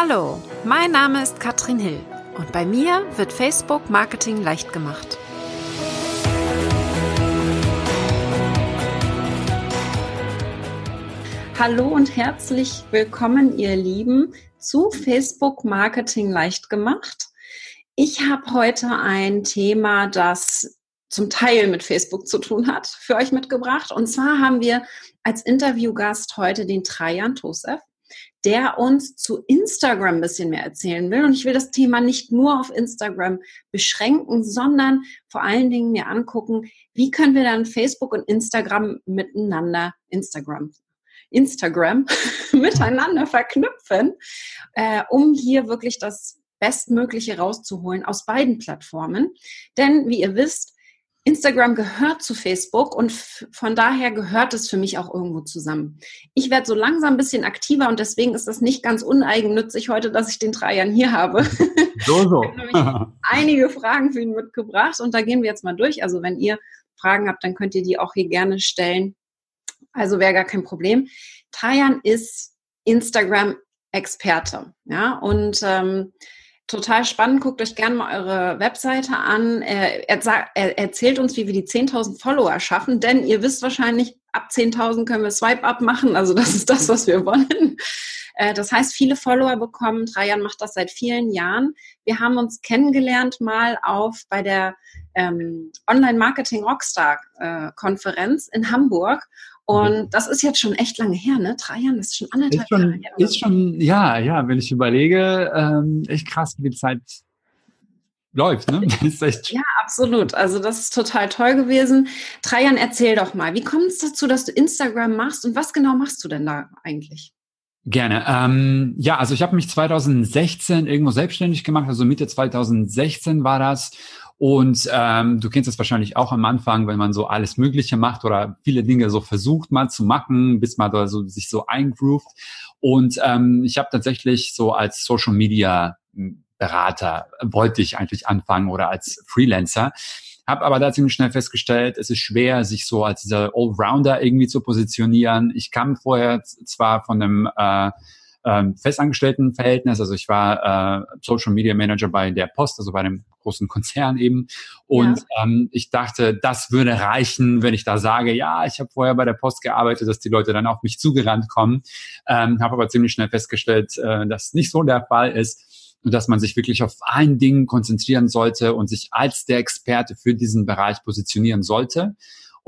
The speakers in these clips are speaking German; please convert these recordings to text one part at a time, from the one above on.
Hallo, mein Name ist Katrin Hill und bei mir wird Facebook Marketing leicht gemacht. Hallo und herzlich willkommen, ihr Lieben, zu Facebook Marketing leicht gemacht. Ich habe heute ein Thema, das zum Teil mit Facebook zu tun hat, für euch mitgebracht. Und zwar haben wir als Interviewgast heute den Trajan Tosef der uns zu Instagram ein bisschen mehr erzählen will. Und ich will das Thema nicht nur auf Instagram beschränken, sondern vor allen Dingen mir angucken, wie können wir dann Facebook und Instagram miteinander, Instagram, Instagram miteinander verknüpfen, äh, um hier wirklich das Bestmögliche rauszuholen aus beiden Plattformen. Denn wie ihr wisst, Instagram gehört zu Facebook und von daher gehört es für mich auch irgendwo zusammen. Ich werde so langsam ein bisschen aktiver und deswegen ist das nicht ganz uneigennützig heute, dass ich den Trajan hier habe. So, so. ich habe einige Fragen für ihn mitgebracht und da gehen wir jetzt mal durch. Also wenn ihr Fragen habt, dann könnt ihr die auch hier gerne stellen. Also wäre gar kein Problem. Trajan ist Instagram-Experte, ja, und ähm, total spannend. Guckt euch gerne mal eure Webseite an. Er, er, er erzählt uns, wie wir die 10.000 Follower schaffen, denn ihr wisst wahrscheinlich, ab 10.000 können wir Swipe-Up machen. Also das ist das, was wir wollen. Äh, das heißt, viele Follower bekommen. Trajan macht das seit vielen Jahren. Wir haben uns kennengelernt mal auf bei der ähm, Online Marketing Rockstar äh, Konferenz in Hamburg. Und das ist jetzt schon echt lange her, ne? Drei Jahre, das ist schon anderthalb ist schon, Jahre her. Ist schon, ja, ja, wenn ich überlege, ähm, echt krass, wie die Zeit läuft, ne? ja, absolut. Also das ist total toll gewesen. Trajan, erzähl doch mal, wie kommt es dazu, dass du Instagram machst und was genau machst du denn da eigentlich? Gerne. Ähm, ja, also ich habe mich 2016 irgendwo selbstständig gemacht, also Mitte 2016 war das und ähm, du kennst es wahrscheinlich auch am Anfang, wenn man so alles Mögliche macht oder viele Dinge so versucht mal zu machen, bis man da so sich so eingroovt. Und ähm, ich habe tatsächlich so als Social Media Berater wollte ich eigentlich anfangen oder als Freelancer. Habe aber da ziemlich schnell festgestellt, es ist schwer, sich so als dieser Allrounder irgendwie zu positionieren. Ich kam vorher zwar von einem äh, ähm, festangestellten Verhältnis. Also ich war äh, Social Media Manager bei der Post, also bei einem großen Konzern eben. Und ja. ähm, ich dachte, das würde reichen, wenn ich da sage, ja, ich habe vorher bei der Post gearbeitet, dass die Leute dann auf mich zugerannt kommen. Ähm, habe aber ziemlich schnell festgestellt, äh, dass nicht so der Fall ist und dass man sich wirklich auf ein Ding konzentrieren sollte und sich als der Experte für diesen Bereich positionieren sollte.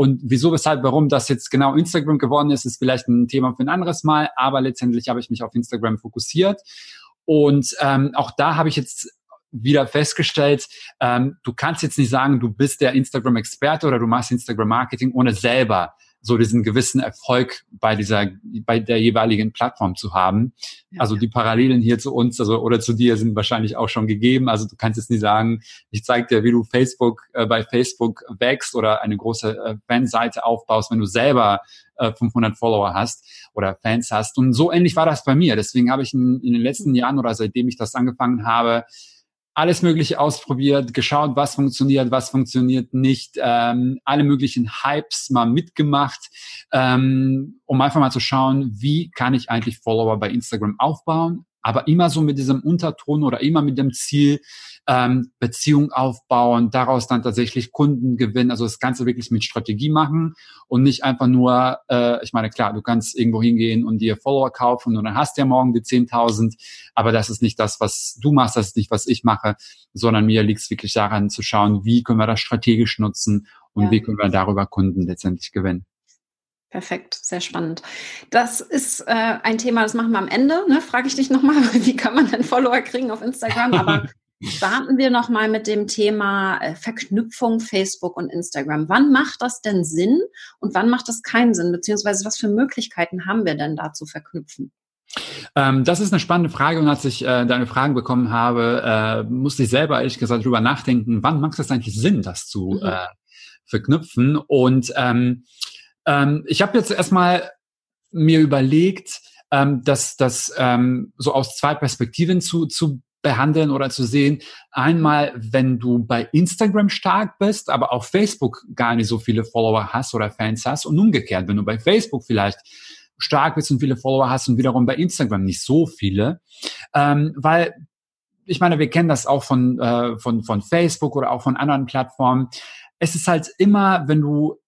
Und wieso, weshalb, warum das jetzt genau Instagram geworden ist, ist vielleicht ein Thema für ein anderes Mal. Aber letztendlich habe ich mich auf Instagram fokussiert. Und ähm, auch da habe ich jetzt wieder festgestellt, ähm, du kannst jetzt nicht sagen, du bist der Instagram-Experte oder du machst Instagram-Marketing, ohne selber so diesen gewissen Erfolg bei dieser, bei der jeweiligen Plattform zu haben. Ja, also die Parallelen hier zu uns, also oder zu dir sind wahrscheinlich auch schon gegeben. Also du kannst jetzt nicht sagen, ich zeig dir, wie du Facebook äh, bei Facebook wächst oder eine große äh, Fanseite aufbaust, wenn du selber äh, 500 Follower hast oder Fans hast. Und so ähnlich war das bei mir. Deswegen habe ich in, in den letzten Jahren oder seitdem ich das angefangen habe, alles Mögliche ausprobiert, geschaut, was funktioniert, was funktioniert nicht, ähm, alle möglichen Hypes mal mitgemacht, ähm, um einfach mal zu schauen, wie kann ich eigentlich Follower bei Instagram aufbauen, aber immer so mit diesem Unterton oder immer mit dem Ziel, ähm, Beziehung aufbauen, daraus dann tatsächlich Kunden gewinnen, also das Ganze wirklich mit Strategie machen und nicht einfach nur, äh, ich meine, klar, du kannst irgendwo hingehen und dir Follower kaufen und dann hast du ja morgen die 10.000, aber das ist nicht das, was du machst, das ist nicht, was ich mache, sondern mir liegt es wirklich daran zu schauen, wie können wir das strategisch nutzen und ja. wie können wir darüber Kunden letztendlich gewinnen. Perfekt, sehr spannend. Das ist äh, ein Thema, das machen wir am Ende. Ne? Frage ich dich nochmal, wie kann man denn Follower kriegen auf Instagram? Aber starten wir nochmal mit dem Thema äh, Verknüpfung Facebook und Instagram. Wann macht das denn Sinn und wann macht das keinen Sinn? Beziehungsweise was für Möglichkeiten haben wir denn da zu verknüpfen? Ähm, das ist eine spannende Frage und als ich äh, deine Fragen bekommen habe, äh, musste ich selber ehrlich gesagt drüber nachdenken, wann macht es eigentlich Sinn, das zu mhm. äh, verknüpfen? Und ähm, ähm, ich habe jetzt erstmal mir überlegt, ähm, dass das ähm, so aus zwei Perspektiven zu, zu behandeln oder zu sehen. Einmal, wenn du bei Instagram stark bist, aber auf Facebook gar nicht so viele Follower hast oder Fans hast und umgekehrt, wenn du bei Facebook vielleicht stark bist und viele Follower hast und wiederum bei Instagram nicht so viele, Ähm, weil ich meine, wir kennen das auch von, äh, von, von Facebook oder auch von anderen Plattformen. Es ist halt immer, wenn du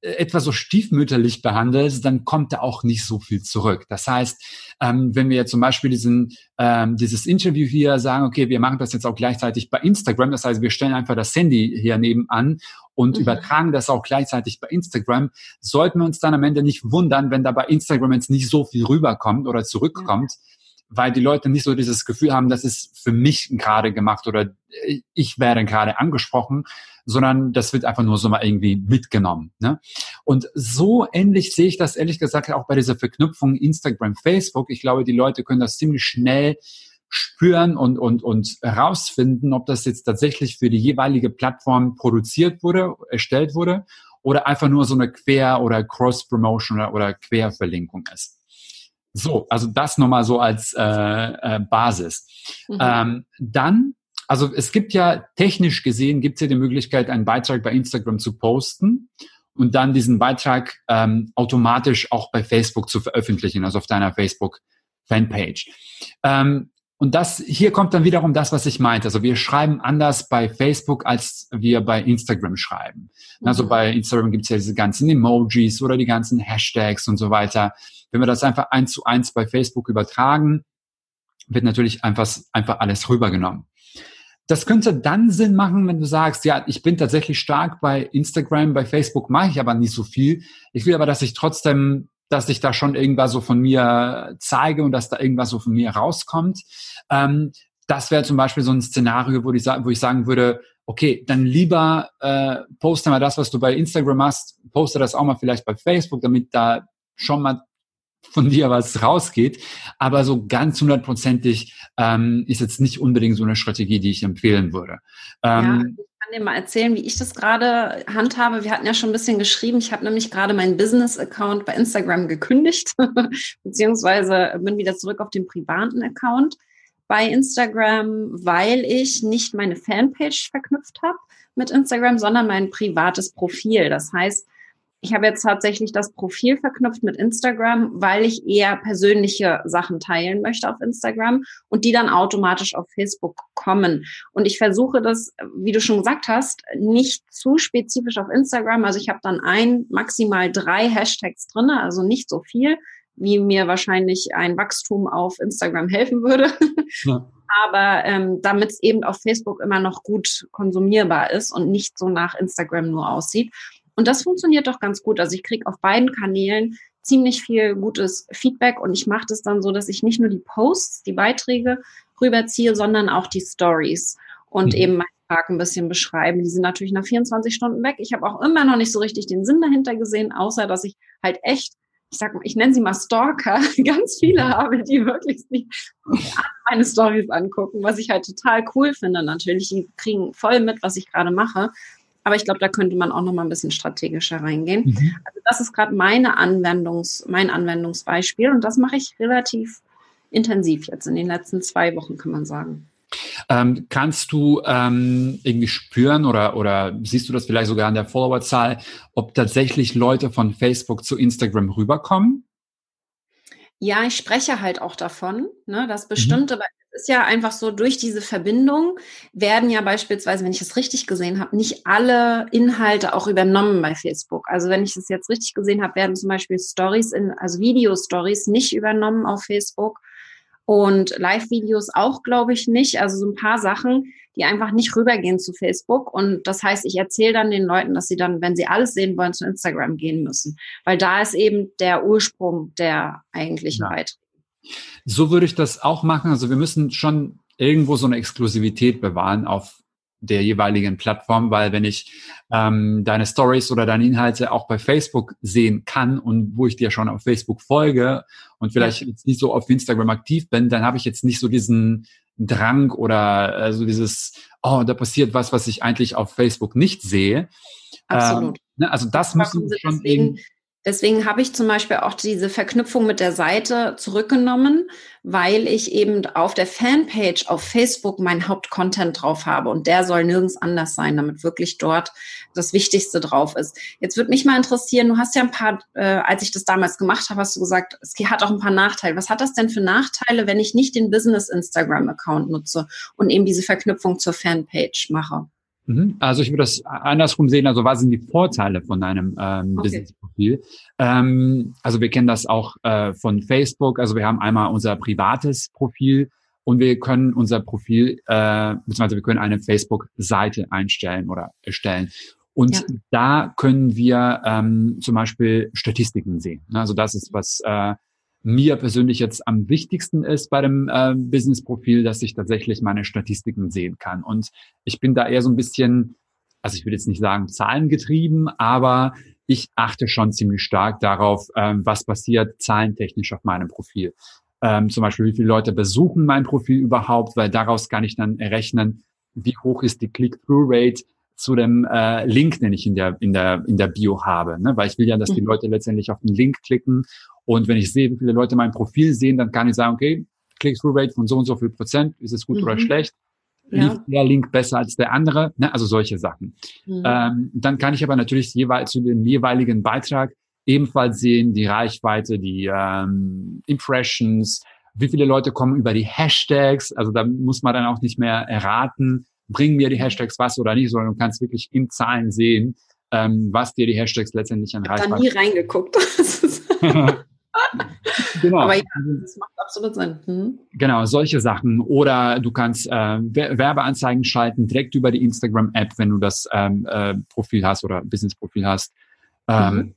etwas so stiefmütterlich behandelst, dann kommt da auch nicht so viel zurück. Das heißt, ähm, wenn wir jetzt zum Beispiel diesen, ähm, dieses Interview hier sagen, okay, wir machen das jetzt auch gleichzeitig bei Instagram, das heißt, wir stellen einfach das Handy hier nebenan und mhm. übertragen das auch gleichzeitig bei Instagram, sollten wir uns dann am Ende nicht wundern, wenn da bei Instagram jetzt nicht so viel rüberkommt oder zurückkommt. Ja weil die Leute nicht so dieses Gefühl haben, das ist für mich gerade gemacht oder ich werde gerade angesprochen, sondern das wird einfach nur so mal irgendwie mitgenommen. Ne? Und so ähnlich sehe ich das ehrlich gesagt auch bei dieser Verknüpfung Instagram, Facebook. Ich glaube, die Leute können das ziemlich schnell spüren und, und, und herausfinden, ob das jetzt tatsächlich für die jeweilige Plattform produziert wurde, erstellt wurde oder einfach nur so eine Quer- oder Cross-Promotion oder, oder Querverlinkung ist. So, also das nochmal so als äh, äh, Basis. Mhm. Ähm, dann, also es gibt ja technisch gesehen, gibt es ja die Möglichkeit, einen Beitrag bei Instagram zu posten und dann diesen Beitrag ähm, automatisch auch bei Facebook zu veröffentlichen, also auf deiner Facebook-Fanpage. Ähm, und das, hier kommt dann wiederum das, was ich meinte. Also wir schreiben anders bei Facebook, als wir bei Instagram schreiben. Also mhm. bei Instagram gibt es ja diese ganzen Emojis oder die ganzen Hashtags und so weiter. Wenn wir das einfach eins zu eins bei Facebook übertragen, wird natürlich einfach, einfach alles rübergenommen. Das könnte dann Sinn machen, wenn du sagst, ja, ich bin tatsächlich stark bei Instagram, bei Facebook mache ich aber nicht so viel. Ich will aber, dass ich trotzdem, dass ich da schon irgendwas so von mir zeige und dass da irgendwas so von mir rauskommt. Ähm, das wäre zum Beispiel so ein Szenario, wo ich, wo ich sagen würde, okay, dann lieber äh, poste mal das, was du bei Instagram hast, poste das auch mal vielleicht bei Facebook, damit da schon mal von dir was rausgeht. Aber so ganz hundertprozentig ähm, ist jetzt nicht unbedingt so eine Strategie, die ich empfehlen würde. Ähm, ja, dir mal erzählen, wie ich das gerade handhabe. Wir hatten ja schon ein bisschen geschrieben. Ich habe nämlich gerade meinen Business-Account bei Instagram gekündigt, beziehungsweise bin wieder zurück auf den privaten Account bei Instagram, weil ich nicht meine Fanpage verknüpft habe mit Instagram, sondern mein privates Profil. Das heißt, ich habe jetzt tatsächlich das Profil verknüpft mit Instagram, weil ich eher persönliche Sachen teilen möchte auf Instagram und die dann automatisch auf Facebook kommen. Und ich versuche das, wie du schon gesagt hast, nicht zu spezifisch auf Instagram. Also ich habe dann ein, maximal drei Hashtags drinne, also nicht so viel, wie mir wahrscheinlich ein Wachstum auf Instagram helfen würde. Ja. Aber ähm, damit es eben auf Facebook immer noch gut konsumierbar ist und nicht so nach Instagram nur aussieht. Und das funktioniert doch ganz gut. Also ich kriege auf beiden Kanälen ziemlich viel gutes Feedback und ich mache das dann so, dass ich nicht nur die Posts, die Beiträge rüberziehe, sondern auch die Stories und mhm. eben meinen Tag ein bisschen beschreiben. Die sind natürlich nach 24 Stunden weg. Ich habe auch immer noch nicht so richtig den Sinn dahinter gesehen, außer dass ich halt echt ich sag mal, ich nenne sie mal Stalker, ganz viele habe, die wirklich nicht meine Stories angucken, was ich halt total cool finde natürlich. Die kriegen voll mit, was ich gerade mache. Aber ich glaube, da könnte man auch noch mal ein bisschen strategischer reingehen. Mhm. Also das ist gerade meine Anwendungs, mein Anwendungsbeispiel und das mache ich relativ intensiv jetzt in den letzten zwei Wochen, kann man sagen. Ähm, kannst du ähm, irgendwie spüren oder, oder siehst du das vielleicht sogar an der Followerzahl, ob tatsächlich Leute von Facebook zu Instagram rüberkommen? Ja, ich spreche halt auch davon, ne, dass mhm. bestimmte, mhm ist ja einfach so, durch diese Verbindung werden ja beispielsweise, wenn ich es richtig gesehen habe, nicht alle Inhalte auch übernommen bei Facebook. Also wenn ich es jetzt richtig gesehen habe, werden zum Beispiel Stories in, also Video-Stories nicht übernommen auf Facebook und Live-Videos auch, glaube ich, nicht. Also so ein paar Sachen, die einfach nicht rübergehen zu Facebook. Und das heißt, ich erzähle dann den Leuten, dass sie dann, wenn sie alles sehen wollen, zu Instagram gehen müssen. Weil da ist eben der Ursprung der eigentlichen ja. Beiträge. So würde ich das auch machen. Also wir müssen schon irgendwo so eine Exklusivität bewahren auf der jeweiligen Plattform, weil wenn ich ähm, deine Stories oder deine Inhalte auch bei Facebook sehen kann und wo ich dir schon auf Facebook folge und vielleicht ja. nicht so auf Instagram aktiv bin, dann habe ich jetzt nicht so diesen Drang oder äh, so dieses, oh, da passiert was, was ich eigentlich auf Facebook nicht sehe. Absolut. Ähm, ne, also das müssen wir schon deswegen Deswegen habe ich zum Beispiel auch diese Verknüpfung mit der Seite zurückgenommen, weil ich eben auf der Fanpage auf Facebook meinen Hauptcontent drauf habe und der soll nirgends anders sein, damit wirklich dort das Wichtigste drauf ist. Jetzt würde mich mal interessieren, du hast ja ein paar, äh, als ich das damals gemacht habe, hast du gesagt, es hat auch ein paar Nachteile. Was hat das denn für Nachteile, wenn ich nicht den Business Instagram Account nutze und eben diese Verknüpfung zur Fanpage mache? Mhm. Also ich würde das andersrum sehen. Also was sind die Vorteile von einem ähm, okay. Business-Profil? Ähm, also wir kennen das auch äh, von Facebook. Also wir haben einmal unser privates Profil und wir können unser Profil, äh, beziehungsweise wir können eine Facebook-Seite einstellen oder erstellen. Und ja. da können wir ähm, zum Beispiel Statistiken sehen. Also das ist was äh, mir persönlich jetzt am wichtigsten ist bei dem äh, Business-Profil, dass ich tatsächlich meine Statistiken sehen kann. Und ich bin da eher so ein bisschen, also ich will jetzt nicht sagen zahlengetrieben, aber ich achte schon ziemlich stark darauf, ähm, was passiert zahlentechnisch auf meinem Profil. Ähm, zum Beispiel, wie viele Leute besuchen mein Profil überhaupt, weil daraus kann ich dann errechnen, wie hoch ist die Click-Through-Rate zu dem äh, Link, den ich in der, in der, in der Bio habe. Ne? Weil ich will ja, dass die mhm. Leute letztendlich auf den Link klicken und wenn ich sehe, wie viele Leute mein Profil sehen, dann kann ich sagen, okay, Click-Through-Rate von so und so viel Prozent, ist es gut mhm. oder schlecht? Lief ja. der Link besser als der andere? Ne? Also solche Sachen. Mhm. Ähm, dann kann ich aber natürlich jeweils zu dem jeweiligen Beitrag ebenfalls sehen, die Reichweite, die ähm, Impressions, wie viele Leute kommen über die Hashtags. Also da muss man dann auch nicht mehr erraten, bringen mir die Hashtags was oder nicht, sondern du kannst wirklich in Zahlen sehen, ähm, was dir die Hashtags letztendlich an Reichweite. Ich habe da nie reingeguckt. genau. Aber ja, das macht absolut Sinn. Hm? Genau, solche Sachen. Oder du kannst äh, Werbeanzeigen schalten direkt über die Instagram-App, wenn du das ähm, äh, Profil hast oder Business-Profil hast. Ähm, mhm.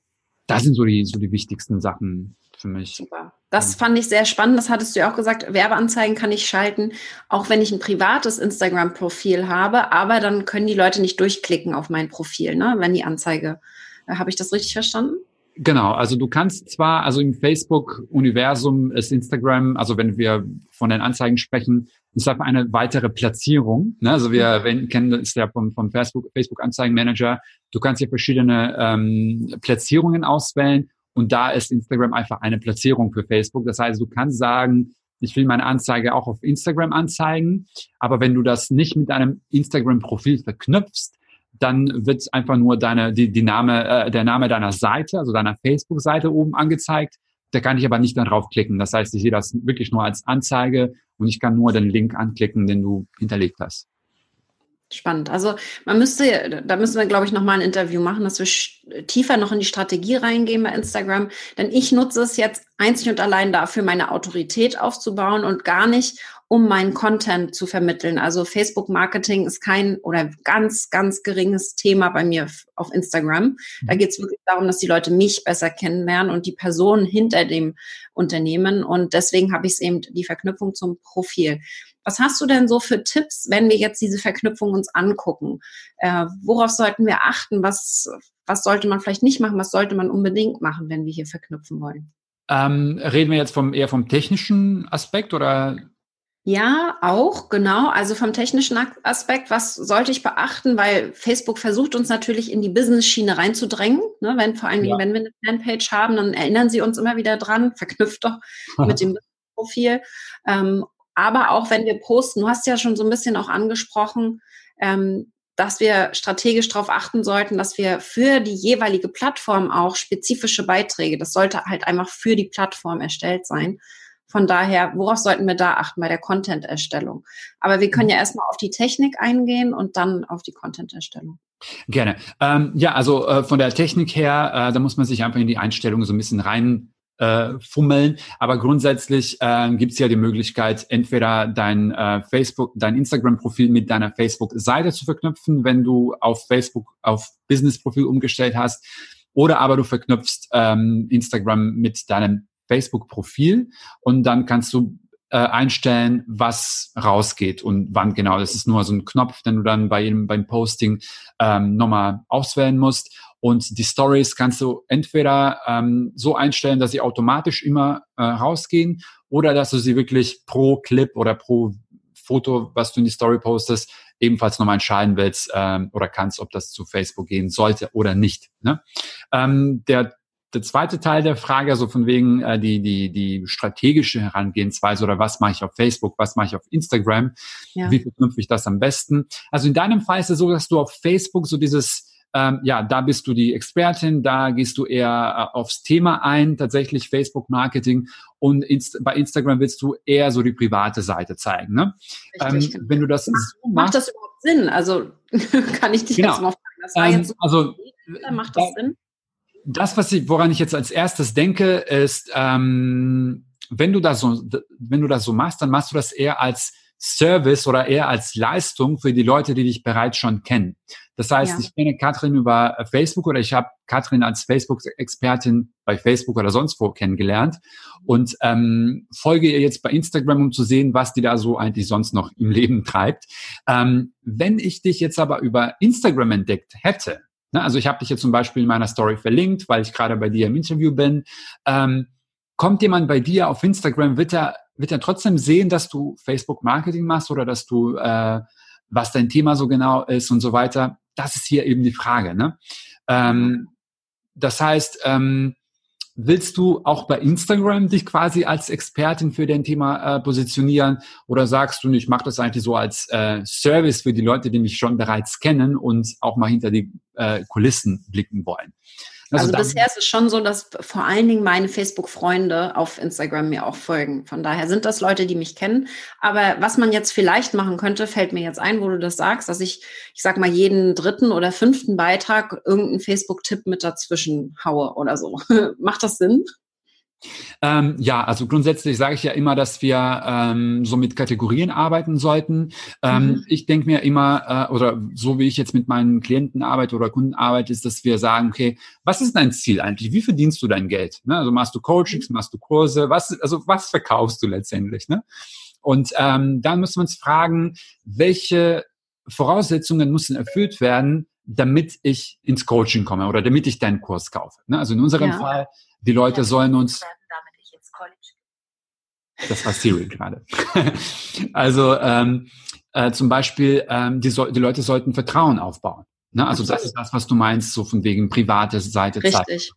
Das sind so die, so die wichtigsten Sachen für mich. Super. Das fand ich sehr spannend. Das hattest du ja auch gesagt. Werbeanzeigen kann ich schalten, auch wenn ich ein privates Instagram-Profil habe. Aber dann können die Leute nicht durchklicken auf mein Profil, ne? wenn die Anzeige. Äh, habe ich das richtig verstanden? Genau, also du kannst zwar, also im Facebook-Universum ist Instagram, also wenn wir von den Anzeigen sprechen, ist einfach eine weitere Platzierung. Ne? Also wir mhm. wenn, kennen das ja vom, vom Facebook, Facebook Anzeigenmanager. Du kannst hier verschiedene ähm, Platzierungen auswählen und da ist Instagram einfach eine Platzierung für Facebook. Das heißt, du kannst sagen, ich will meine Anzeige auch auf Instagram anzeigen, aber wenn du das nicht mit deinem Instagram-Profil verknüpfst, dann wird einfach nur deine, die, die Name, äh, der Name deiner Seite, also deiner Facebook-Seite oben angezeigt. Da kann ich aber nicht dann draufklicken. Das heißt, ich sehe das wirklich nur als Anzeige und ich kann nur den Link anklicken, den du hinterlegt hast. Spannend. Also man müsste, da müssen wir, glaube ich, nochmal ein Interview machen, dass wir tiefer noch in die Strategie reingehen bei Instagram. Denn ich nutze es jetzt einzig und allein dafür, meine Autorität aufzubauen und gar nicht, um meinen Content zu vermitteln. Also Facebook-Marketing ist kein oder ganz, ganz geringes Thema bei mir auf Instagram. Da mhm. geht es wirklich darum, dass die Leute mich besser kennenlernen und die Person hinter dem Unternehmen. Und deswegen habe ich es eben die Verknüpfung zum Profil. Was hast du denn so für Tipps, wenn wir jetzt diese Verknüpfung uns angucken? Äh, worauf sollten wir achten? Was, was sollte man vielleicht nicht machen? Was sollte man unbedingt machen, wenn wir hier verknüpfen wollen? Ähm, reden wir jetzt vom, eher vom technischen Aspekt oder ja, auch, genau. Also vom technischen Aspekt, was sollte ich beachten? Weil Facebook versucht uns natürlich in die Business-Schiene reinzudrängen. Ne? Wenn vor allem, ja. wenn wir eine Fanpage haben, dann erinnern sie uns immer wieder dran, verknüpft doch mit dem Profil. Ähm, aber auch wenn wir posten, du hast ja schon so ein bisschen auch angesprochen, ähm, dass wir strategisch darauf achten sollten, dass wir für die jeweilige Plattform auch spezifische Beiträge, das sollte halt einfach für die Plattform erstellt sein, von daher, worauf sollten wir da achten bei der Content-Erstellung? Aber wir können ja erstmal auf die Technik eingehen und dann auf die Content-Erstellung. Gerne. Ähm, ja, also äh, von der Technik her, äh, da muss man sich einfach in die Einstellungen so ein bisschen rein äh, fummeln. Aber grundsätzlich äh, gibt es ja die Möglichkeit, entweder dein äh, Facebook, dein Instagram-Profil mit deiner Facebook-Seite zu verknüpfen, wenn du auf Facebook auf Business-Profil umgestellt hast, oder aber du verknüpfst ähm, Instagram mit deinem Facebook-Profil und dann kannst du äh, einstellen, was rausgeht und wann genau. Das ist nur so ein Knopf, den du dann bei jedem, beim Posting ähm, nochmal auswählen musst. Und die Stories kannst du entweder ähm, so einstellen, dass sie automatisch immer äh, rausgehen oder dass du sie wirklich pro Clip oder pro Foto, was du in die Story postest, ebenfalls nochmal entscheiden willst ähm, oder kannst, ob das zu Facebook gehen sollte oder nicht. Ne? Ähm, der der zweite Teil der Frage, also von wegen äh, die, die, die strategische Herangehensweise oder was mache ich auf Facebook, was mache ich auf Instagram, ja. wie verknüpfe ich das am besten. Also in deinem Fall ist es so, dass du auf Facebook so dieses ähm, ja, da bist du die Expertin, da gehst du eher äh, aufs Thema ein, tatsächlich Facebook Marketing und Inst bei Instagram willst du eher so die private Seite zeigen. Ne? Richtig, ähm, wenn du das macht, so macht das überhaupt Sinn? Also kann ich dich genau. jetzt mal fragen. Das war ähm, jetzt so also macht das Sinn? Das, was ich, woran ich jetzt als erstes denke, ist, ähm, wenn du das so, wenn du das so machst, dann machst du das eher als Service oder eher als Leistung für die Leute, die dich bereits schon kennen. Das heißt, ja. ich kenne Katrin über Facebook oder ich habe Katrin als Facebook-Expertin bei Facebook oder sonst wo kennengelernt und ähm, folge ihr jetzt bei Instagram, um zu sehen, was die da so eigentlich sonst noch im Leben treibt. Ähm, wenn ich dich jetzt aber über Instagram entdeckt hätte, Ne? Also ich habe dich jetzt zum Beispiel in meiner Story verlinkt, weil ich gerade bei dir im Interview bin. Ähm, kommt jemand bei dir auf Instagram, wird er, wird er trotzdem sehen, dass du Facebook-Marketing machst oder dass du, äh, was dein Thema so genau ist und so weiter? Das ist hier eben die Frage. Ne? Ähm, das heißt, ähm, Willst du auch bei Instagram dich quasi als Expertin für dein Thema äh, positionieren oder sagst du, ich mache das eigentlich so als äh, Service für die Leute, die mich schon bereits kennen und auch mal hinter die äh, Kulissen blicken wollen? Also, also bisher ist es schon so, dass vor allen Dingen meine Facebook-Freunde auf Instagram mir auch folgen. Von daher sind das Leute, die mich kennen. Aber was man jetzt vielleicht machen könnte, fällt mir jetzt ein, wo du das sagst, dass ich, ich sag mal, jeden dritten oder fünften Beitrag irgendeinen Facebook-Tipp mit dazwischen haue oder so. Macht das Sinn? Ähm, ja, also grundsätzlich sage ich ja immer, dass wir ähm, so mit Kategorien arbeiten sollten. Ähm, mhm. Ich denke mir immer, äh, oder so wie ich jetzt mit meinen Klienten arbeite oder Kunden arbeite, ist, dass wir sagen, okay, was ist dein Ziel eigentlich? Wie verdienst du dein Geld? Ne? Also machst du Coachings, mhm. machst du Kurse, was, also was verkaufst du letztendlich? Ne? Und ähm, dann müssen wir uns fragen, welche Voraussetzungen müssen erfüllt werden, damit ich ins Coaching komme oder damit ich deinen Kurs kaufe. Ne? Also in unserem ja. Fall die Leute sollen uns. Das war Siri gerade. also ähm, äh, zum Beispiel, ähm, die, so, die Leute sollten Vertrauen aufbauen. Ne? Also das ist das, was du meinst, so von wegen private Seite. Richtig.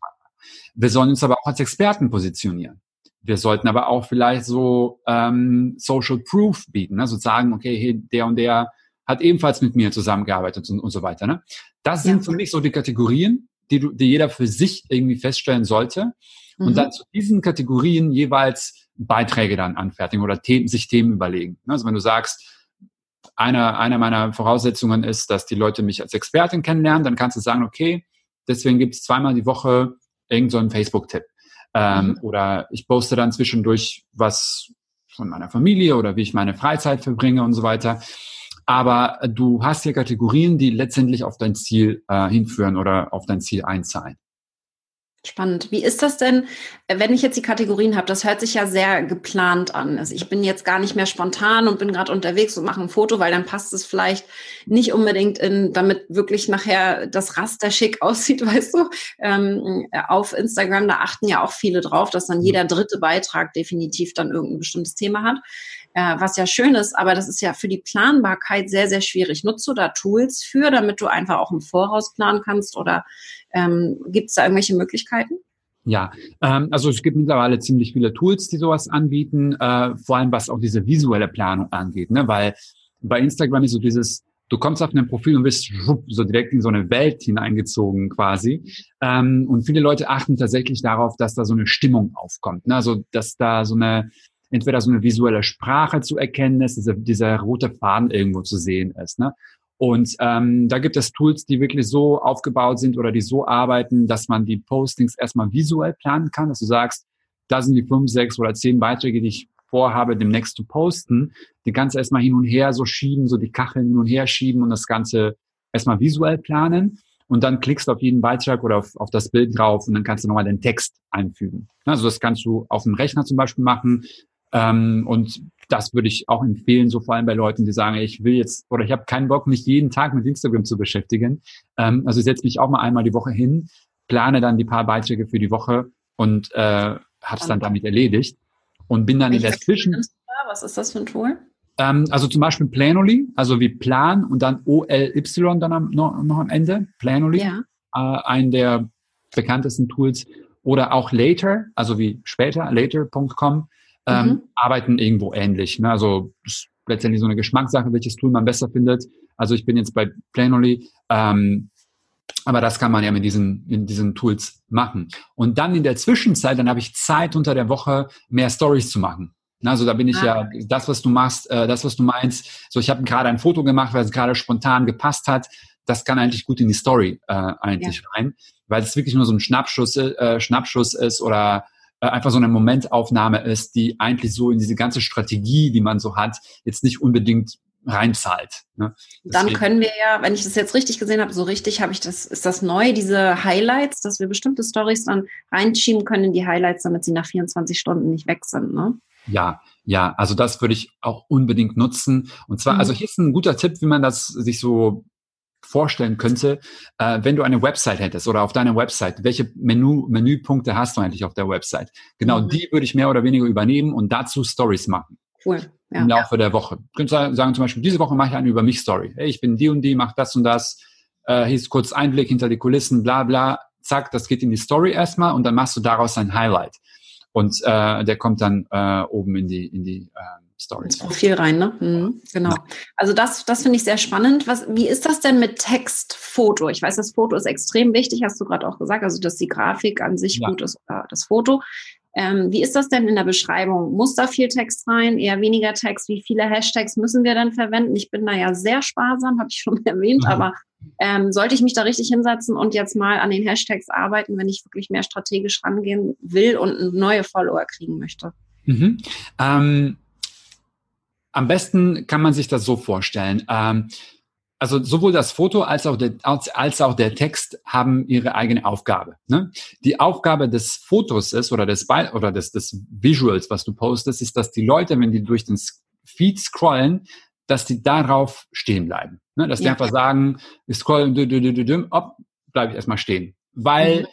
Wir sollen uns aber auch als Experten positionieren. Wir sollten aber auch vielleicht so ähm, Social Proof bieten, ne? so sagen, okay, hey, der und der hat ebenfalls mit mir zusammengearbeitet und, und so weiter. Ne? Das sind ja. für mich so die Kategorien, die, du, die jeder für sich irgendwie feststellen sollte. Mhm. Und dann zu diesen Kategorien jeweils Beiträge dann anfertigen oder Themen, sich Themen überlegen. Also wenn du sagst, einer, einer meiner Voraussetzungen ist, dass die Leute mich als Expertin kennenlernen, dann kannst du sagen, okay, deswegen gibt es zweimal die Woche irgendeinen so Facebook-Tipp. Ähm, mhm. Oder ich poste dann zwischendurch was von meiner Familie oder wie ich meine Freizeit verbringe und so weiter. Aber du hast hier Kategorien, die letztendlich auf dein Ziel äh, hinführen oder auf dein Ziel einzahlen. Spannend. Wie ist das denn, wenn ich jetzt die Kategorien habe? Das hört sich ja sehr geplant an. Also ich bin jetzt gar nicht mehr spontan und bin gerade unterwegs und mache ein Foto, weil dann passt es vielleicht nicht unbedingt in, damit wirklich nachher das Raster schick aussieht, weißt du? Ähm, auf Instagram, da achten ja auch viele drauf, dass dann jeder dritte Beitrag definitiv dann irgendein bestimmtes Thema hat äh, was ja schön ist, aber das ist ja für die Planbarkeit sehr, sehr schwierig. Nutzt du da Tools für, damit du einfach auch im Voraus planen kannst oder ähm, gibt es da irgendwelche Möglichkeiten? Ja, ähm, also es gibt mittlerweile ziemlich viele Tools, die sowas anbieten, äh, vor allem was auch diese visuelle Planung angeht, ne? weil bei Instagram ist so dieses, du kommst auf ein Profil und bist so direkt in so eine Welt hineingezogen quasi. Ähm, und viele Leute achten tatsächlich darauf, dass da so eine Stimmung aufkommt. Ne? Also dass da so eine entweder so eine visuelle Sprache zu erkennen ist, dieser, dieser rote Faden irgendwo zu sehen ist. Ne? Und ähm, da gibt es Tools, die wirklich so aufgebaut sind oder die so arbeiten, dass man die Postings erstmal visuell planen kann, dass du sagst, da sind die fünf, sechs oder zehn Beiträge, die ich vorhabe, demnächst zu posten. Die du erstmal hin und her so schieben, so die Kacheln hin und her schieben und das Ganze erstmal visuell planen. Und dann klickst du auf jeden Beitrag oder auf, auf das Bild drauf und dann kannst du nochmal den Text einfügen. Also das kannst du auf dem Rechner zum Beispiel machen. Ähm, und das würde ich auch empfehlen, so vor allem bei Leuten, die sagen, ich will jetzt oder ich habe keinen Bock, mich jeden Tag mit Instagram zu beschäftigen. Ähm, also ich setze mich auch mal einmal die Woche hin, plane dann die paar Beiträge für die Woche und äh, habe es dann damit erledigt und bin dann in der Zwischen. Was ist das für ein Tool? Ähm, also zum Beispiel Planoly, also wie Plan und dann O-L-Y dann am, noch, noch am Ende, Planoly, ja. äh, ein der bekanntesten Tools oder auch later, also wie später, later.com, ähm, mhm. arbeiten irgendwo ähnlich. Ne? Also ist letztendlich so eine Geschmackssache, welches Tool man besser findet. Also ich bin jetzt bei Planoly, ähm, aber das kann man ja mit diesen, in diesen Tools machen. Und dann in der Zwischenzeit, dann habe ich Zeit unter der Woche, mehr Stories zu machen. Also da bin ich ah. ja, das, was du machst, äh, das, was du meinst. So, ich habe gerade ein Foto gemacht, weil es gerade spontan gepasst hat. Das kann eigentlich gut in die Story äh, eigentlich ja. rein, weil es wirklich nur so ein Schnappschuss, äh, Schnappschuss ist oder äh, einfach so eine Momentaufnahme ist, die eigentlich so in diese ganze Strategie, die man so hat, jetzt nicht unbedingt reinzahlt. Ne? Dann können wir ja, wenn ich das jetzt richtig gesehen habe, so richtig habe ich das, ist das neu, diese Highlights, dass wir bestimmte Stories dann reinschieben können in die Highlights, damit sie nach 24 Stunden nicht weg sind, ne? Ja, ja, also das würde ich auch unbedingt nutzen. Und zwar, mhm. also hier ist ein guter Tipp, wie man das sich so vorstellen könnte, äh, wenn du eine Website hättest oder auf deiner Website, welche Menü, Menüpunkte hast du eigentlich auf der Website? Genau, mhm. die würde ich mehr oder weniger übernehmen und dazu Stories machen. Cool. Ja. Im Laufe der Woche. Du könntest sagen zum Beispiel, diese Woche mache ich eine über mich Story. Hey, ich bin die und die, mach das und das. Äh, hier ist kurz Einblick hinter die Kulissen, bla bla. Zack, das geht in die Story erstmal und dann machst du daraus ein Highlight. Und äh, der kommt dann äh, oben in die, in die äh, Story. Ins Profil rein, ne? Mhm, genau. Ja. Also das, das finde ich sehr spannend. Was, wie ist das denn mit Text, Foto? Ich weiß, das Foto ist extrem wichtig, hast du gerade auch gesagt, also dass die Grafik an sich ja. gut ist, oder das Foto. Ähm, wie ist das denn in der Beschreibung? Muss da viel Text rein, eher weniger Text? Wie viele Hashtags müssen wir dann verwenden? Ich bin da ja sehr sparsam, habe ich schon erwähnt, mhm. aber ähm, sollte ich mich da richtig hinsetzen und jetzt mal an den Hashtags arbeiten, wenn ich wirklich mehr strategisch rangehen will und neue Follower kriegen möchte? Mhm. Ähm, am besten kann man sich das so vorstellen. Ähm, also sowohl das Foto als auch der, als, als auch der Text haben ihre eigene Aufgabe. Ne? Die Aufgabe des Fotos ist oder des oder des, des Visuals, was du postest, ist, dass die Leute, wenn die durch den Feed scrollen, dass die darauf stehen bleiben. Ne? Dass ja. die einfach sagen, ich scroll, dü, dü, dü, dü, op, bleibe ich erstmal stehen. Weil mhm.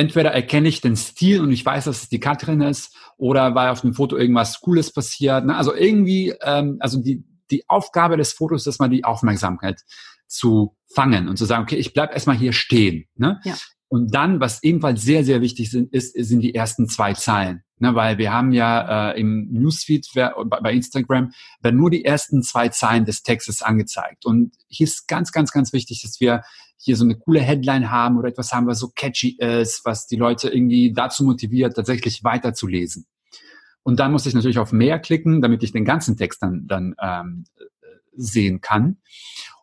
Entweder erkenne ich den Stil und ich weiß, dass es die Katrin ist, oder weil auf dem Foto irgendwas Cooles passiert. Ne? Also irgendwie, ähm, also die, die Aufgabe des Fotos ist mal die Aufmerksamkeit zu fangen und zu sagen, okay, ich bleib erstmal hier stehen. Ne? Ja. Und dann, was ebenfalls sehr, sehr wichtig sind, ist, sind die ersten zwei Zeilen. Ne, weil wir haben ja äh, im Newsfeed bei Instagram werden nur die ersten zwei Zeilen des Textes angezeigt. Und hier ist ganz, ganz, ganz wichtig, dass wir hier so eine coole Headline haben oder etwas haben, was so catchy ist, was die Leute irgendwie dazu motiviert, tatsächlich weiterzulesen. Und dann muss ich natürlich auf mehr klicken, damit ich den ganzen Text dann, dann ähm, sehen kann.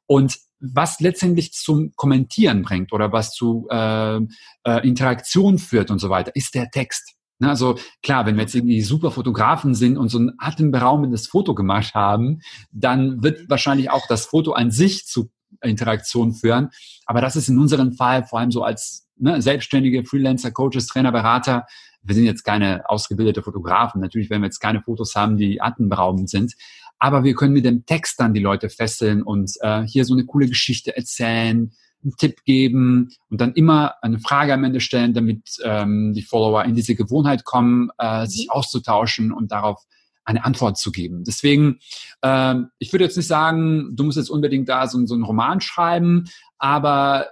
Und was letztendlich zum Kommentieren bringt oder was zu äh, äh, Interaktion führt und so weiter, ist der Text. Ne, also klar, wenn wir jetzt irgendwie super Fotografen sind und so ein atemberaubendes Foto gemacht haben, dann wird wahrscheinlich auch das Foto an sich zu Interaktion führen. Aber das ist in unserem Fall vor allem so als ne, selbstständige Freelancer, Coaches, Trainer, Berater. Wir sind jetzt keine ausgebildete Fotografen. Natürlich werden wir jetzt keine Fotos haben, die atemberaubend sind. Aber wir können mit dem Text dann die Leute fesseln und äh, hier so eine coole Geschichte erzählen, einen Tipp geben und dann immer eine Frage am Ende stellen, damit ähm, die Follower in diese Gewohnheit kommen, äh, mhm. sich auszutauschen und darauf eine Antwort zu geben. Deswegen, äh, ich würde jetzt nicht sagen, du musst jetzt unbedingt da so, so einen Roman schreiben, aber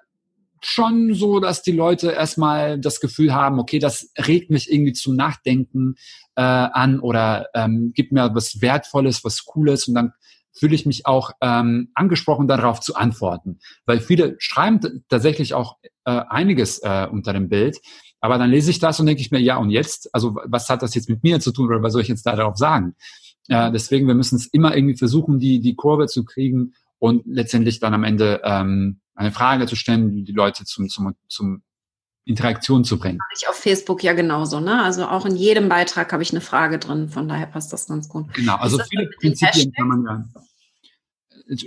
schon so, dass die Leute erstmal das Gefühl haben, okay, das regt mich irgendwie zum Nachdenken äh, an oder ähm, gibt mir was Wertvolles, was Cooles und dann fühle ich mich auch ähm, angesprochen, darauf zu antworten. Weil viele schreiben tatsächlich auch äh, einiges äh, unter dem Bild, aber dann lese ich das und denke ich mir, ja, und jetzt? Also was hat das jetzt mit mir zu tun oder was soll ich jetzt da darauf sagen? Äh, deswegen, wir müssen es immer irgendwie versuchen, die, die Kurve zu kriegen und letztendlich dann am Ende ähm, eine Frage zu stellen, die Leute zum, zum, zum Interaktion zu bringen. Ich auf Facebook ja genauso, ne? Also auch in jedem Beitrag habe ich eine Frage drin, von daher passt das ganz gut. Genau, also viele Prinzipien kann man ja.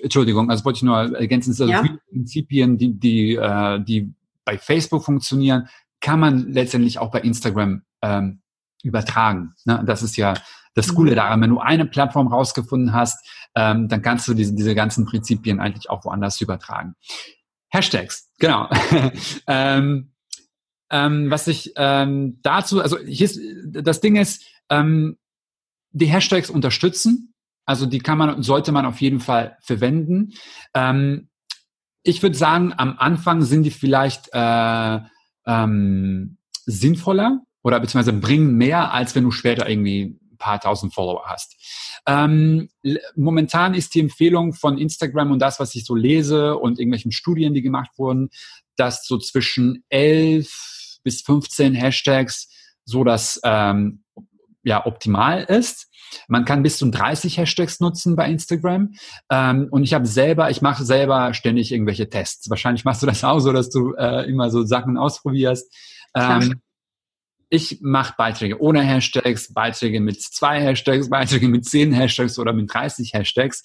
Entschuldigung, also wollte ich nur ergänzen, also ja? viele Prinzipien, die, die, äh, die bei Facebook funktionieren, kann man letztendlich auch bei Instagram ähm, übertragen. Ne? Das ist ja das Coole mhm. daran. Wenn du eine Plattform rausgefunden hast, ähm, dann kannst du diese, diese ganzen Prinzipien eigentlich auch woanders übertragen. Hashtags, genau. ähm, ähm, was ich ähm, dazu, also hier ist, das Ding ist, ähm, die Hashtags unterstützen. Also die kann man, sollte man auf jeden Fall verwenden. Ähm, ich würde sagen, am Anfang sind die vielleicht äh, ähm, sinnvoller oder beziehungsweise bringen mehr, als wenn du später irgendwie ein paar tausend Follower hast. Ähm, momentan ist die Empfehlung von Instagram und das, was ich so lese und irgendwelchen Studien, die gemacht wurden, dass so zwischen 11 bis 15 Hashtags so das ähm, ja, optimal ist. Man kann bis zu 30 Hashtags nutzen bei Instagram. Ähm, und ich habe selber, ich mache selber ständig irgendwelche Tests. Wahrscheinlich machst du das auch so, dass du äh, immer so Sachen ausprobierst. Ähm, ich mache Beiträge ohne Hashtags, Beiträge mit zwei Hashtags, Beiträge mit zehn Hashtags oder mit 30 Hashtags.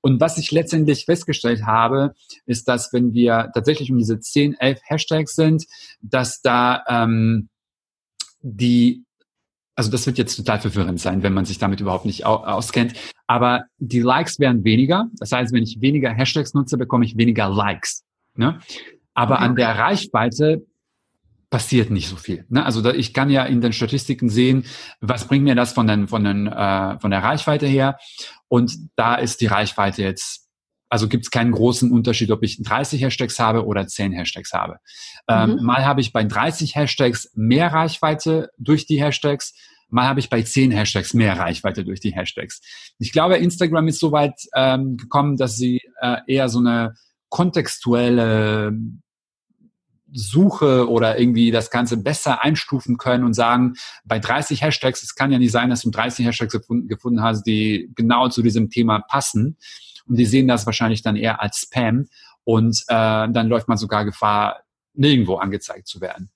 Und was ich letztendlich festgestellt habe, ist, dass wenn wir tatsächlich um diese 10, 11 Hashtags sind, dass da ähm, die also das wird jetzt total verwirrend sein, wenn man sich damit überhaupt nicht auskennt. Aber die Likes werden weniger. Das heißt, wenn ich weniger Hashtags nutze, bekomme ich weniger Likes. Ne? Aber an der Reichweite passiert nicht so viel. Ne? Also da, ich kann ja in den Statistiken sehen, was bringt mir das von, den, von, den, äh, von der Reichweite her. Und da ist die Reichweite jetzt, also gibt es keinen großen Unterschied, ob ich 30 Hashtags habe oder 10 Hashtags habe. Ähm, mhm. Mal habe ich bei 30 Hashtags mehr Reichweite durch die Hashtags, mal habe ich bei 10 Hashtags mehr Reichweite durch die Hashtags. Ich glaube, Instagram ist so weit ähm, gekommen, dass sie äh, eher so eine kontextuelle Suche oder irgendwie das Ganze besser einstufen können und sagen, bei 30 Hashtags, es kann ja nicht sein, dass du 30 Hashtags gefunden, gefunden hast, die genau zu diesem Thema passen. Und die sehen das wahrscheinlich dann eher als Spam. Und äh, dann läuft man sogar Gefahr, nirgendwo angezeigt zu werden.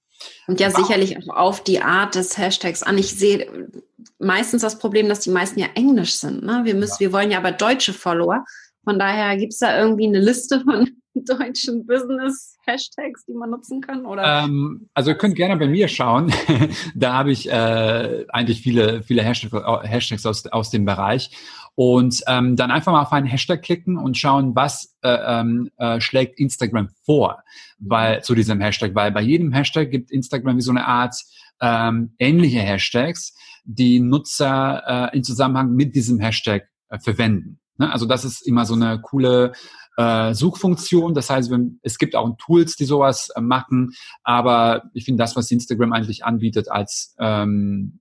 Und ja, wow. sicherlich auch auf die Art des Hashtags an. Ich sehe meistens das Problem, dass die meisten ja Englisch sind. Ne? Wir, müssen, ja. wir wollen ja aber deutsche Follower. Von daher gibt es da irgendwie eine Liste von deutschen Business-Hashtags, die man nutzen kann? Oder? Ähm, also ihr könnt gerne bei mir schauen. da habe ich äh, eigentlich viele, viele Hashtags, Hashtags aus, aus dem Bereich. Und ähm, dann einfach mal auf einen Hashtag klicken und schauen, was äh, ähm, äh, schlägt Instagram vor weil, zu diesem Hashtag. Weil bei jedem Hashtag gibt Instagram wie so eine Art ähm, ähnliche Hashtags, die Nutzer äh, in Zusammenhang mit diesem Hashtag äh, verwenden. Ne? Also das ist immer so eine coole äh, Suchfunktion. Das heißt, wenn, es gibt auch Tools, die sowas äh, machen, aber ich finde das, was Instagram eigentlich anbietet als ähm,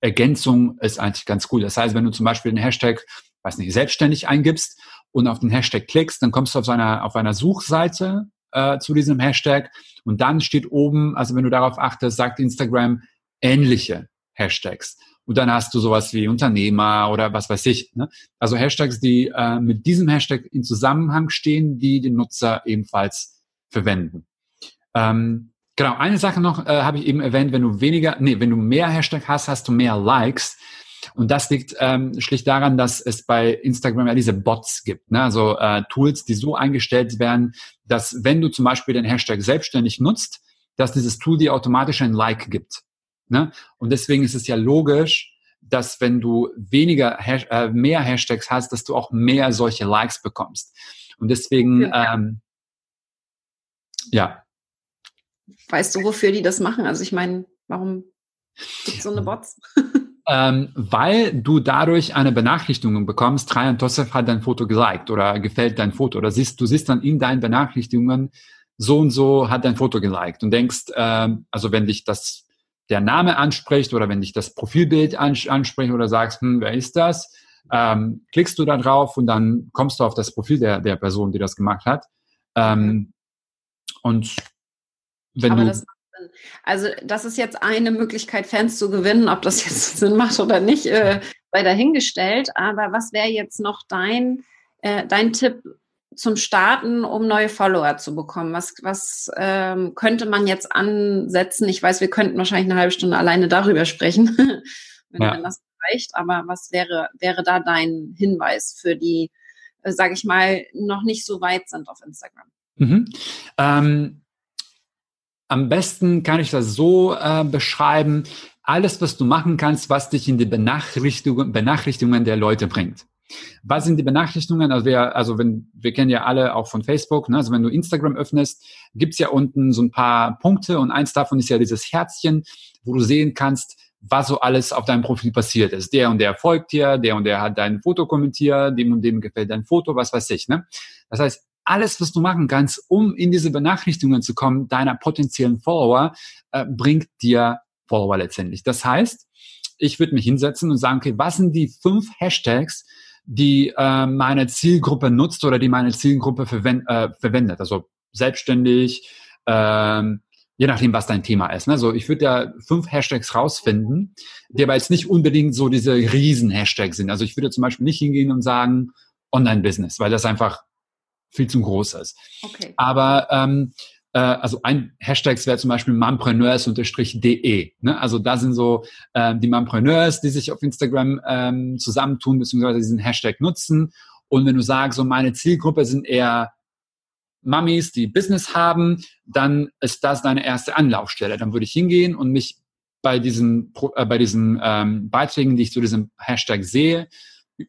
Ergänzung, ist eigentlich ganz cool. Das heißt, wenn du zum Beispiel den Hashtag, weiß nicht, selbstständig eingibst und auf den Hashtag klickst, dann kommst du auf einer, auf einer Suchseite äh, zu diesem Hashtag und dann steht oben, also wenn du darauf achtest, sagt Instagram ähnliche Hashtags. Und dann hast du sowas wie Unternehmer oder was weiß ich. Ne? Also Hashtags, die äh, mit diesem Hashtag in Zusammenhang stehen, die den Nutzer ebenfalls verwenden. Ähm, genau, eine Sache noch äh, habe ich eben erwähnt, wenn du weniger, nee, wenn du mehr Hashtag hast, hast du mehr Likes. Und das liegt ähm, schlicht daran, dass es bei Instagram ja diese Bots gibt, ne? also äh, Tools, die so eingestellt werden, dass wenn du zum Beispiel den Hashtag selbstständig nutzt, dass dieses Tool dir automatisch ein Like gibt. Ne? Und deswegen ist es ja logisch, dass wenn du weniger, äh, mehr Hashtags hast, dass du auch mehr solche Likes bekommst. Und deswegen, ja. Ähm, ja. Weißt du, wofür die das machen? Also ich meine, warum gibt so eine Bots? ähm, weil du dadurch eine Benachrichtigung bekommst, Trajan Tosef hat dein Foto geliked oder gefällt dein Foto oder siehst, du siehst dann in deinen Benachrichtigungen, so und so hat dein Foto geliked und denkst, ähm, also wenn dich das der Name anspricht oder wenn dich das Profilbild anspricht oder sagst, hm, wer ist das? Ähm, klickst du da drauf und dann kommst du auf das Profil der, der Person, die das gemacht hat. Ähm, und wenn Aber du. Das also, das ist jetzt eine Möglichkeit, Fans zu gewinnen. Ob das jetzt Sinn macht oder nicht, äh, sei dahingestellt. Aber was wäre jetzt noch dein, äh, dein Tipp zum Starten, um neue Follower zu bekommen? Was, was ähm, könnte man jetzt ansetzen? Ich weiß, wir könnten wahrscheinlich eine halbe Stunde alleine darüber sprechen, wenn, ja. wenn das reicht. Aber was wäre, wäre da dein Hinweis für die, äh, sage ich mal, noch nicht so weit sind auf Instagram? Mhm. Ähm, am besten kann ich das so äh, beschreiben, alles, was du machen kannst, was dich in die Benachrichtigung, Benachrichtigungen der Leute bringt. Was sind die Benachrichtigungen? Also wir, also wenn, wir kennen ja alle auch von Facebook, ne? also wenn du Instagram öffnest, gibt's ja unten so ein paar Punkte und eins davon ist ja dieses Herzchen, wo du sehen kannst, was so alles auf deinem Profil passiert ist. Der und der folgt dir, der und der hat dein Foto kommentiert, dem und dem gefällt dein Foto, was weiß ich. Ne? Das heißt, alles, was du machen kannst, um in diese Benachrichtigungen zu kommen, deiner potenziellen Follower, äh, bringt dir Follower letztendlich. Das heißt, ich würde mich hinsetzen und sagen, okay, was sind die fünf Hashtags, die äh, meine Zielgruppe nutzt oder die meine Zielgruppe verwend, äh, verwendet? Also selbstständig, ähm, je nachdem, was dein Thema ist. Ne? So, ich würde ja fünf Hashtags rausfinden, die aber jetzt nicht unbedingt so diese riesen Hashtags sind. Also ich würde zum Beispiel nicht hingehen und sagen Online-Business, weil das einfach viel zu groß ist. Okay. Aber ähm, äh, also ein Hashtag wäre zum Beispiel mompreneurs-de. Ne? Also da sind so äh, die Mompreneurs, die sich auf Instagram ähm, zusammentun, beziehungsweise diesen Hashtag nutzen. Und wenn du sagst, so meine Zielgruppe sind eher Mummies, die Business haben, dann ist das deine erste Anlaufstelle. Dann würde ich hingehen und mich bei diesen, äh, bei diesen ähm, Beiträgen, die ich zu diesem Hashtag sehe,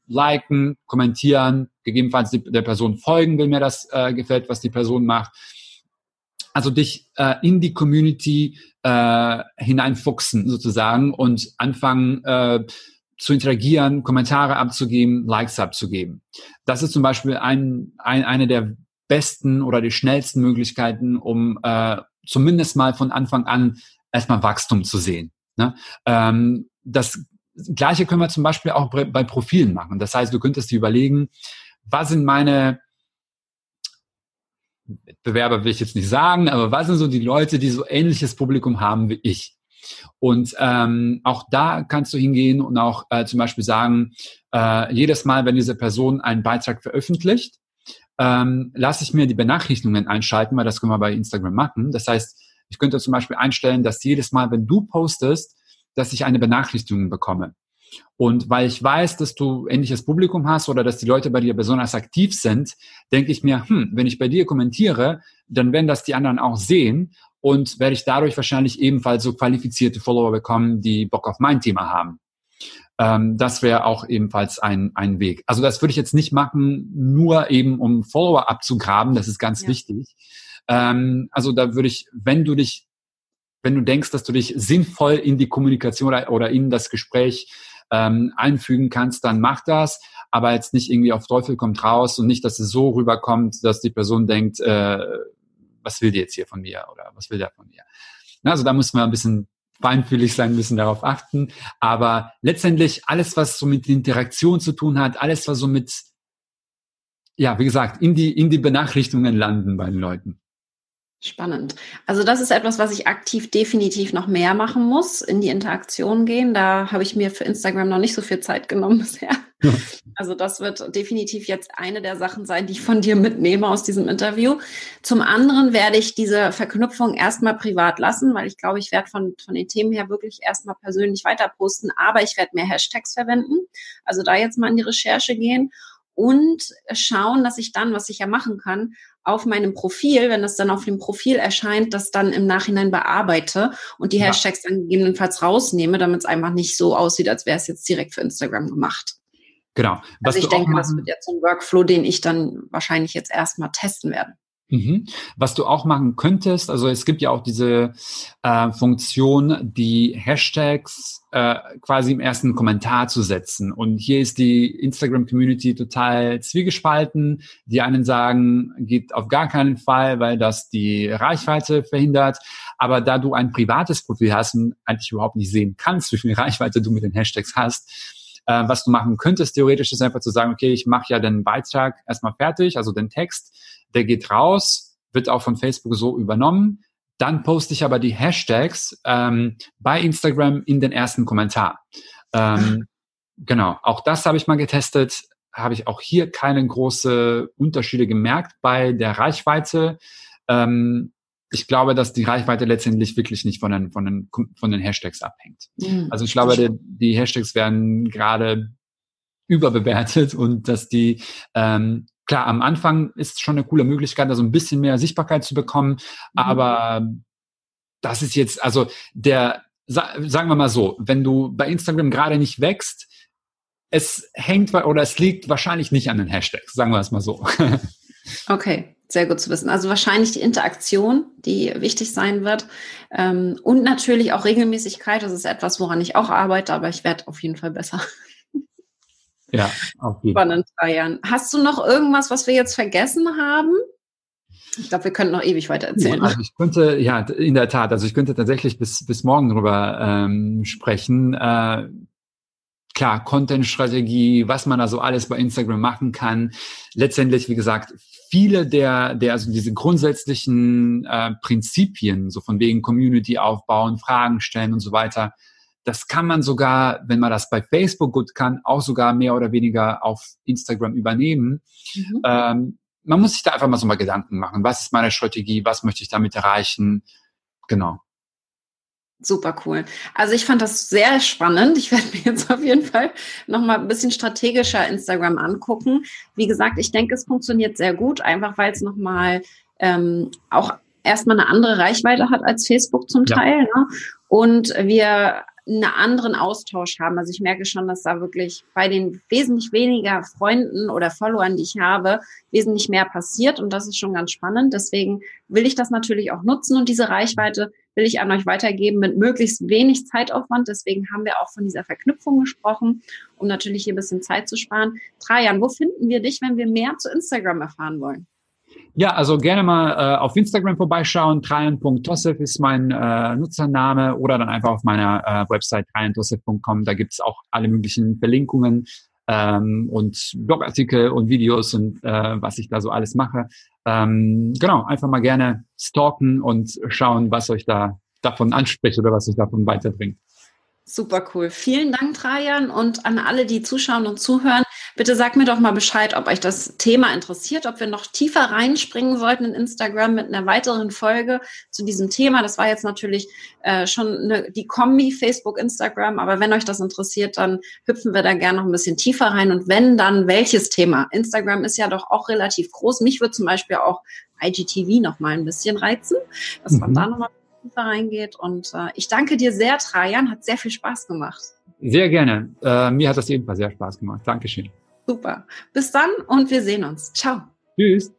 liken, kommentieren, gegebenenfalls die, der Person folgen, wenn mir das äh, gefällt, was die Person macht. Also dich äh, in die Community äh, hineinfuchsen sozusagen und anfangen äh, zu interagieren, Kommentare abzugeben, Likes abzugeben. Das ist zum Beispiel ein, ein, eine der besten oder die schnellsten Möglichkeiten, um äh, zumindest mal von Anfang an erstmal Wachstum zu sehen. Ne? Ähm, das Gleiche können wir zum Beispiel auch bei Profilen machen. Das heißt, du könntest dir überlegen, was sind meine Bewerber will ich jetzt nicht sagen, aber was sind so die Leute, die so ähnliches Publikum haben wie ich? Und ähm, auch da kannst du hingehen und auch äh, zum Beispiel sagen, äh, jedes Mal, wenn diese Person einen Beitrag veröffentlicht, ähm, lasse ich mir die Benachrichtigungen einschalten, weil das können wir bei Instagram machen. Das heißt, ich könnte zum Beispiel einstellen, dass jedes Mal, wenn du postest, dass ich eine Benachrichtigung bekomme. Und weil ich weiß, dass du ähnliches Publikum hast oder dass die Leute bei dir besonders aktiv sind, denke ich mir, hm, wenn ich bei dir kommentiere, dann werden das die anderen auch sehen und werde ich dadurch wahrscheinlich ebenfalls so qualifizierte Follower bekommen, die Bock auf mein Thema haben. Ähm, das wäre auch ebenfalls ein, ein Weg. Also das würde ich jetzt nicht machen, nur eben um Follower abzugraben, das ist ganz ja. wichtig. Ähm, also da würde ich, wenn du dich wenn du denkst, dass du dich sinnvoll in die Kommunikation oder, oder in das Gespräch ähm, einfügen kannst, dann mach das, aber jetzt nicht irgendwie auf Teufel kommt raus und nicht, dass es so rüberkommt, dass die Person denkt, äh, was will die jetzt hier von mir oder was will der von mir. Also da muss man ein bisschen feinfühlig sein, müssen darauf achten. Aber letztendlich alles, was so mit Interaktion zu tun hat, alles, was so mit, ja, wie gesagt, in die, in die Benachrichtigungen landen bei den Leuten. Spannend. Also das ist etwas, was ich aktiv definitiv noch mehr machen muss, in die Interaktion gehen. Da habe ich mir für Instagram noch nicht so viel Zeit genommen bisher. Ja. Also das wird definitiv jetzt eine der Sachen sein, die ich von dir mitnehme aus diesem Interview. Zum anderen werde ich diese Verknüpfung erstmal privat lassen, weil ich glaube, ich werde von, von den Themen her wirklich erstmal persönlich weiter posten, aber ich werde mehr Hashtags verwenden. Also da jetzt mal in die Recherche gehen und schauen, dass ich dann, was ich ja machen kann, auf meinem Profil, wenn das dann auf dem Profil erscheint, das dann im Nachhinein bearbeite und die ja. Hashtags dann gegebenenfalls rausnehme, damit es einfach nicht so aussieht, als wäre es jetzt direkt für Instagram gemacht. Genau. Was also ich denke, das wird jetzt so ein Workflow, den ich dann wahrscheinlich jetzt erstmal testen werde. Mhm. Was du auch machen könntest, also es gibt ja auch diese äh, Funktion, die Hashtags äh, quasi im ersten Kommentar zu setzen. Und hier ist die Instagram-Community total zwiegespalten. Die einen sagen, geht auf gar keinen Fall, weil das die Reichweite verhindert. Aber da du ein privates Profil hast und eigentlich überhaupt nicht sehen kannst, wie viel Reichweite du mit den Hashtags hast, äh, was du machen könntest, theoretisch ist einfach zu sagen, okay, ich mache ja den Beitrag erstmal fertig, also den Text der geht raus, wird auch von Facebook so übernommen. Dann poste ich aber die Hashtags ähm, bei Instagram in den ersten Kommentar. Ähm, genau, auch das habe ich mal getestet. Habe ich auch hier keine große Unterschiede gemerkt bei der Reichweite. Ähm, ich glaube, dass die Reichweite letztendlich wirklich nicht von den, von den, von den Hashtags abhängt. Mhm. Also ich glaube, die, die Hashtags werden gerade überbewertet und dass die ähm, klar, am Anfang ist schon eine coole Möglichkeit, da so ein bisschen mehr Sichtbarkeit zu bekommen, mhm. aber das ist jetzt, also der, sagen wir mal so, wenn du bei Instagram gerade nicht wächst, es hängt oder es liegt wahrscheinlich nicht an den Hashtags, sagen wir es mal so. Okay, sehr gut zu wissen. Also wahrscheinlich die Interaktion, die wichtig sein wird. Ähm, und natürlich auch Regelmäßigkeit. Das ist etwas, woran ich auch arbeite, aber ich werde auf jeden Fall besser. Ja, auf jeden Fall. Spannend, Trajan. Hast du noch irgendwas, was wir jetzt vergessen haben? Ich glaube, wir könnten noch ewig weiter erzählen. Also ich könnte, ja, in der Tat, also ich könnte tatsächlich bis, bis morgen drüber ähm, sprechen. Äh, klar, Content-Strategie, was man da so alles bei Instagram machen kann. Letztendlich, wie gesagt, viele der, der also diese grundsätzlichen äh, Prinzipien, so von wegen Community aufbauen, Fragen stellen und so weiter, das kann man sogar, wenn man das bei Facebook gut kann, auch sogar mehr oder weniger auf Instagram übernehmen. Mhm. Ähm, man muss sich da einfach mal so mal Gedanken machen. Was ist meine Strategie? Was möchte ich damit erreichen? Genau. Super cool. Also ich fand das sehr spannend. Ich werde mir jetzt auf jeden Fall nochmal ein bisschen strategischer Instagram angucken. Wie gesagt, ich denke, es funktioniert sehr gut, einfach weil es nochmal ähm, auch erstmal eine andere Reichweite hat als Facebook zum Teil. Ja. Ne? Und wir einen anderen Austausch haben. Also ich merke schon, dass da wirklich bei den wesentlich weniger Freunden oder Followern, die ich habe, wesentlich mehr passiert und das ist schon ganz spannend. Deswegen will ich das natürlich auch nutzen und diese Reichweite will ich an euch weitergeben mit möglichst wenig Zeitaufwand. Deswegen haben wir auch von dieser Verknüpfung gesprochen, um natürlich hier ein bisschen Zeit zu sparen. Trajan, wo finden wir dich, wenn wir mehr zu Instagram erfahren wollen? Ja, also gerne mal äh, auf Instagram vorbeischauen. Trajan.tosef ist mein äh, Nutzername oder dann einfach auf meiner äh, Website trajantosef.com. Da gibt's auch alle möglichen Verlinkungen ähm, und Blogartikel und Videos und äh, was ich da so alles mache. Ähm, genau, einfach mal gerne stalken und schauen, was euch da davon anspricht oder was euch davon weiterbringt. Super cool. Vielen Dank, Trajan. Und an alle, die zuschauen und zuhören, bitte sagt mir doch mal Bescheid, ob euch das Thema interessiert, ob wir noch tiefer reinspringen sollten in Instagram mit einer weiteren Folge zu diesem Thema. Das war jetzt natürlich äh, schon eine, die Kombi Facebook, Instagram. Aber wenn euch das interessiert, dann hüpfen wir da gerne noch ein bisschen tiefer rein. Und wenn, dann welches Thema? Instagram ist ja doch auch relativ groß. Mich würde zum Beispiel auch IGTV noch mal ein bisschen reizen, dass man mhm. da noch mal tiefer reingeht. Und äh, ich danke dir sehr, Trajan. Hat sehr viel Spaß gemacht. Sehr gerne. Äh, mir hat das ebenfalls sehr Spaß gemacht. Dankeschön. Super. Bis dann und wir sehen uns. Ciao. Tschüss.